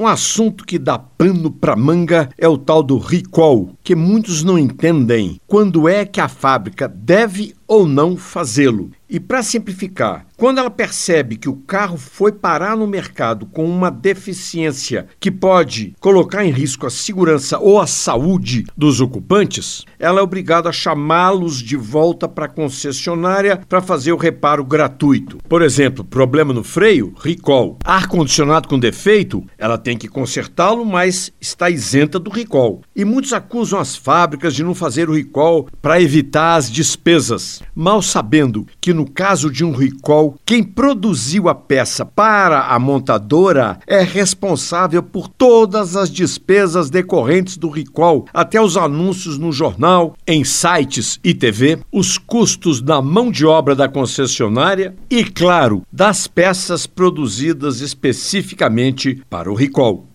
Um assunto que dá pano para manga é o tal do recall, que muitos não entendem quando é que a fábrica deve ou não fazê-lo. E para simplificar, quando ela percebe que o carro foi parar no mercado com uma deficiência que pode colocar em risco a segurança ou a saúde dos ocupantes, ela é obrigada a chamá-los de volta para a concessionária para fazer o reparo gratuito. Por exemplo, problema no freio, recall. Ar-condicionado com defeito, ela tem que consertá-lo, mas está isenta do recall. E muitos acusam as fábricas de não fazer o recall para evitar as despesas, mal sabendo que no caso de um recall, quem produziu a peça para a montadora é responsável por todas as despesas decorrentes do recall, até os anúncios no jornal, em sites e TV, os custos da mão de obra da concessionária e, claro, das peças produzidas especificamente para o recall.